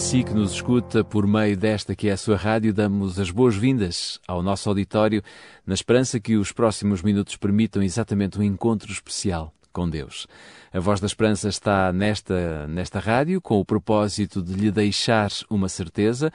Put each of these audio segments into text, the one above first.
Si que nos escuta por meio desta que é a sua rádio, damos as boas-vindas ao nosso auditório, na esperança que os próximos minutos permitam exatamente um encontro especial com Deus. A Voz da Esperança está nesta, nesta rádio com o propósito de lhe deixar uma certeza,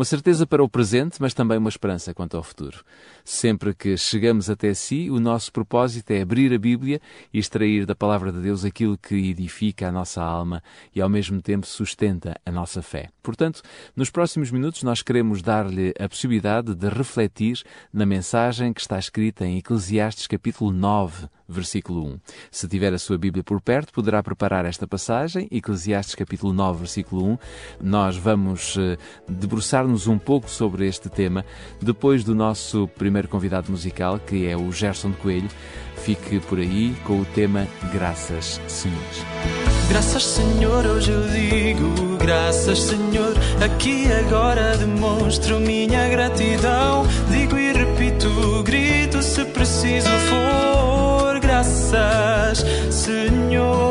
uma certeza para o presente, mas também uma esperança quanto ao futuro. Sempre que chegamos até si, o nosso propósito é abrir a Bíblia e extrair da palavra de Deus aquilo que edifica a nossa alma e ao mesmo tempo sustenta a nossa fé. Portanto, nos próximos minutos nós queremos dar-lhe a possibilidade de refletir na mensagem que está escrita em Eclesiastes capítulo 9, versículo 1. Se tiver a sua Bíblia por perto, poderá preparar esta passagem, Eclesiastes capítulo 9, versículo 1. Nós vamos uh, debruçar-nos um pouco sobre este tema depois do nosso primeiro convidado musical, que é o Gerson de Coelho. Fique por aí com o tema Graças, Senhor. Graças, Senhor, hoje eu digo, graças, Senhor. Aqui agora demonstro minha gratidão. Digo e repito, grito se preciso for. Graças, Senhor,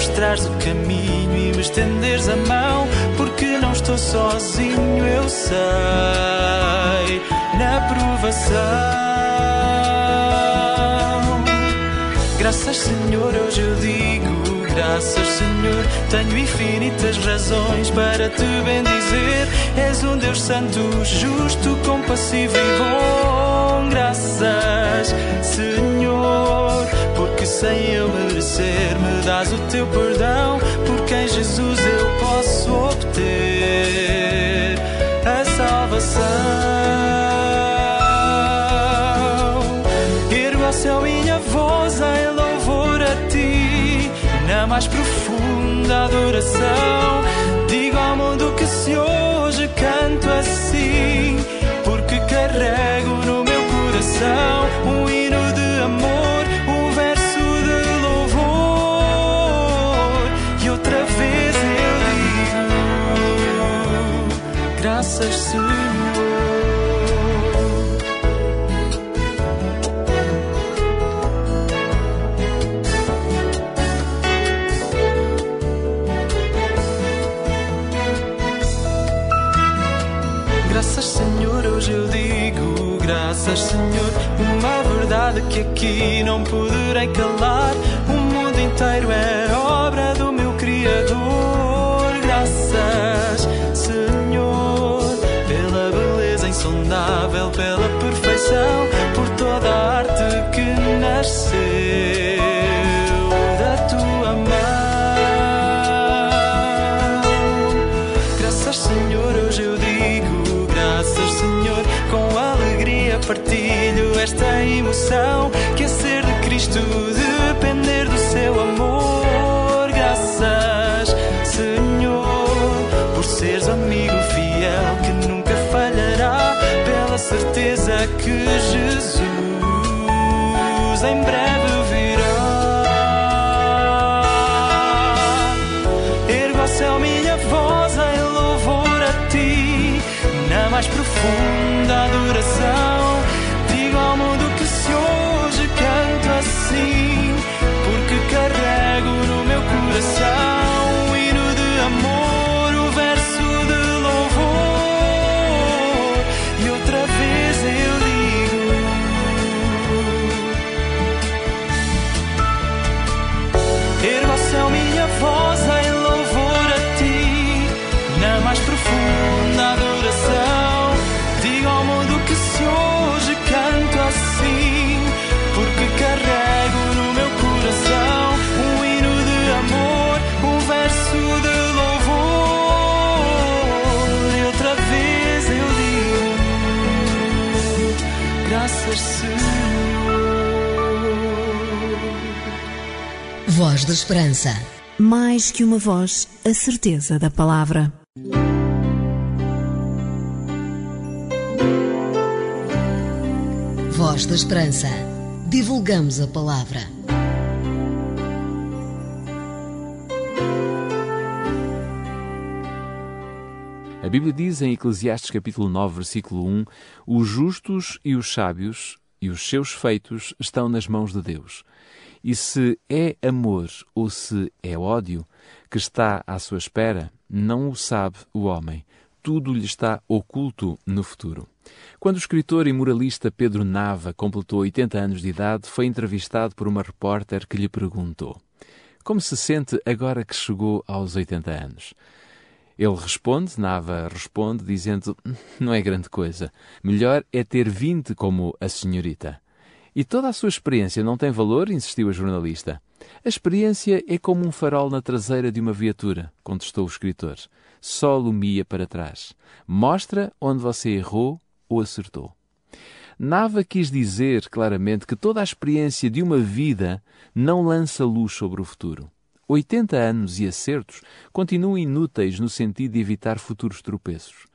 mostrares o caminho e me estenderes a mão. Porque não estou sozinho, eu sei, na provação. Graças, Senhor, hoje eu digo, graças, Senhor. Tenho infinitas razões para te bendizer. És um Deus santo, justo, compassivo e bom. Graças, Senhor, porque sem eu merecer, me dás o teu perdão. Porque em Jesus eu posso obter a salvação. Ergo céu minha voz em louvor a ti, na mais profunda adoração. Digo ao mundo que se hoje canto assim, porque carrego no meu coração Senhor. Graças, Senhor, hoje eu digo graças, Senhor. Uma verdade que aqui não poderei calar. O mundo inteiro é obra do meu Criador. Philippines. Voz da Esperança. Mais que uma voz, a certeza da palavra. Voz da Esperança. Divulgamos a palavra. A Bíblia diz em Eclesiastes capítulo 9, versículo 1: Os justos e os sábios e os seus feitos estão nas mãos de Deus. E se é amor ou se é ódio que está à sua espera, não o sabe o homem. Tudo lhe está oculto no futuro. Quando o escritor e moralista Pedro Nava completou 80 anos de idade, foi entrevistado por uma repórter que lhe perguntou: Como se sente agora que chegou aos 80 anos? Ele responde, Nava responde, dizendo: Não é grande coisa. Melhor é ter 20 como a senhorita. E toda a sua experiência não tem valor? insistiu a jornalista. A experiência é como um farol na traseira de uma viatura, contestou o escritor. Só lumia para trás. Mostra onde você errou ou acertou. Nava quis dizer claramente que toda a experiência de uma vida não lança luz sobre o futuro. 80 anos e acertos continuam inúteis no sentido de evitar futuros tropeços.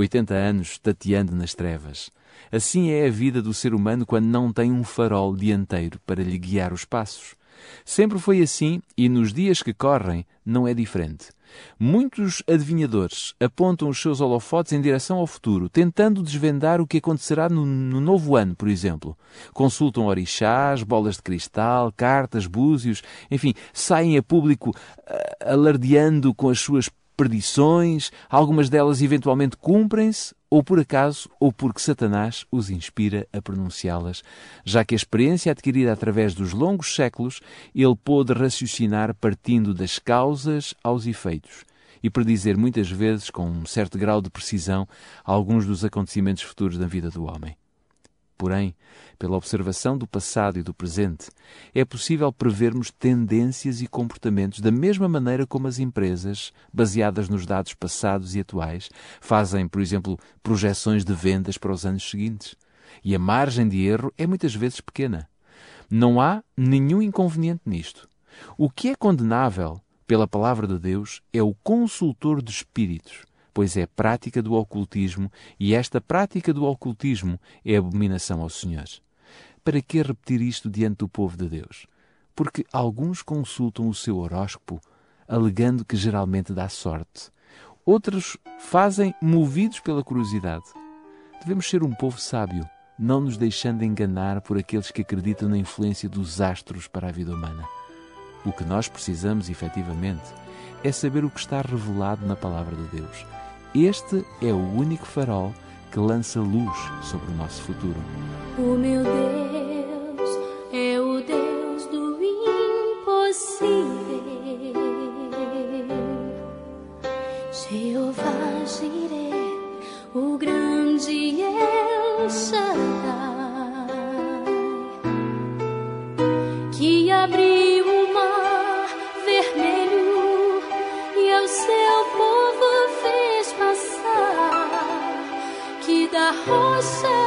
80 anos tateando nas trevas. Assim é a vida do ser humano quando não tem um farol dianteiro para lhe guiar os passos. Sempre foi assim e nos dias que correm não é diferente. Muitos adivinhadores apontam os seus holofotes em direção ao futuro, tentando desvendar o que acontecerá no, no, novo ano, por exemplo. Consultam orixás, bolas de cristal, cartas, búzios, enfim, saem a público alardeando com as suas perdições, algumas delas eventualmente cumprem-se, ou por acaso, ou porque Satanás os inspira a pronunciá-las, já que a experiência adquirida através dos longos séculos, ele pôde raciocinar partindo das causas aos efeitos e predizer muitas vezes, com um certo grau de precisão, alguns dos acontecimentos futuros da vida do homem. Porém, pela observação do passado e do presente, é possível prevermos tendências e comportamentos da mesma maneira como as empresas, baseadas nos dados passados e atuais, fazem, por exemplo, projeções de vendas para os anos seguintes. E a margem de erro é muitas vezes pequena. Não há nenhum inconveniente nisto. O que é condenável pela palavra de Deus é o consultor de espíritos pois é prática do ocultismo e esta prática do ocultismo é abominação ao Senhor. Para que repetir isto diante do povo de Deus? Porque alguns consultam o seu horóscopo, alegando que geralmente dá sorte. Outros fazem movidos pela curiosidade. Devemos ser um povo sábio, não nos deixando enganar por aqueles que acreditam na influência dos astros para a vida humana. O que nós precisamos, efetivamente, é saber o que está revelado na Palavra de Deus este é o único farol que lança luz sobre o nosso futuro. O meu Deus da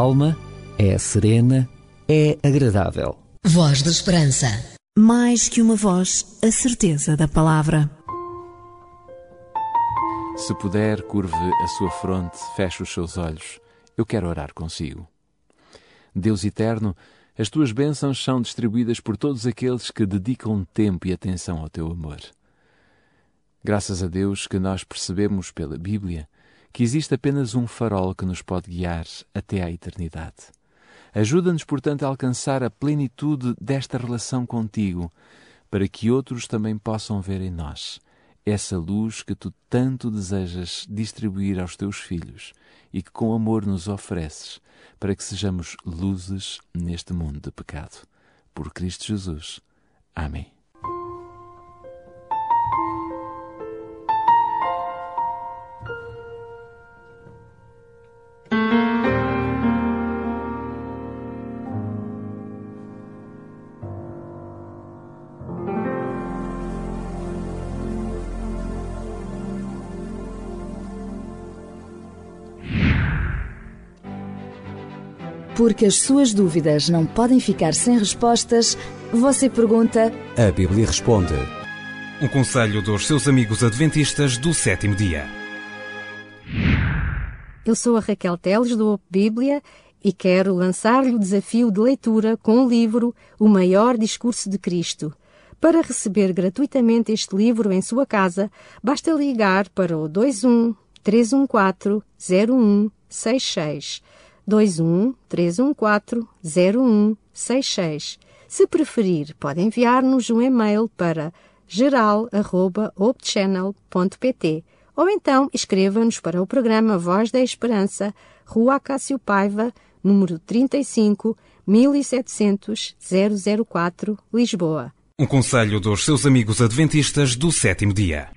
calma, é serena, é agradável. Voz da Esperança. Mais que uma voz, a certeza da palavra. Se puder, curve a sua fronte, feche os seus olhos. Eu quero orar consigo. Deus eterno, as tuas bênçãos são distribuídas por todos aqueles que dedicam tempo e atenção ao teu amor. Graças a Deus que nós percebemos pela Bíblia que existe apenas um farol que nos pode guiar até à eternidade. Ajuda-nos, portanto, a alcançar a plenitude desta relação contigo, para que outros também possam ver em nós essa luz que tu tanto desejas distribuir aos teus filhos e que com amor nos ofereces, para que sejamos luzes neste mundo de pecado. Por Cristo Jesus. Amém. Porque as suas dúvidas não podem ficar sem respostas, você pergunta. A Bíblia responde. Um conselho dos seus amigos adventistas do sétimo dia. Eu sou a Raquel Teles do Op Bíblia e quero lançar-lhe o desafio de leitura com o livro O Maior Discurso de Cristo. Para receber gratuitamente este livro em sua casa, basta ligar para o 21 314 0166. 21 314 0166. Se preferir, pode enviar-nos um e-mail para geral.opchannel.pt ou então escreva-nos para o programa Voz da Esperança, Rua Acácio Paiva, número 35, 1700 004, Lisboa. Um conselho dos seus amigos adventistas do sétimo dia.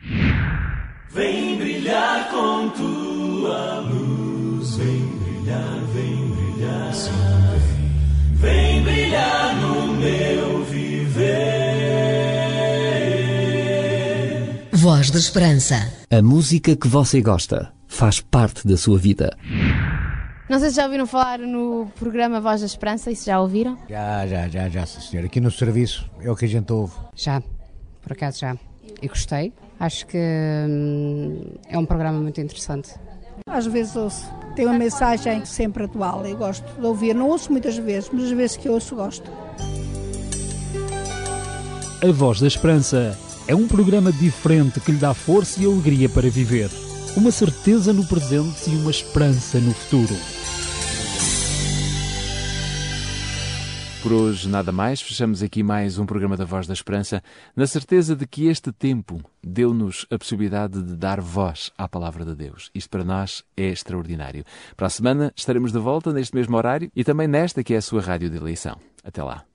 Vem brilhar meu viver. Voz da Esperança. A música que você gosta faz parte da sua vida. Não sei se já ouviram falar no programa Voz da Esperança, e se já ouviram? Já, já, já, já, sim, senhor. Aqui no serviço é o que a gente ouve. Já, por acaso já. E gostei. Acho que hum, é um programa muito interessante. Às vezes ouço. Tem uma mensagem sempre atual. Eu gosto de ouvir. Não ouço muitas vezes, mas as vezes que ouço, gosto. A Voz da Esperança é um programa diferente que lhe dá força e alegria para viver. Uma certeza no presente e uma esperança no futuro. Por hoje, nada mais. Fechamos aqui mais um programa da Voz da Esperança, na certeza de que este tempo deu-nos a possibilidade de dar voz à palavra de Deus. Isto para nós é extraordinário. Para a semana estaremos de volta neste mesmo horário e também nesta que é a sua rádio de eleição. Até lá.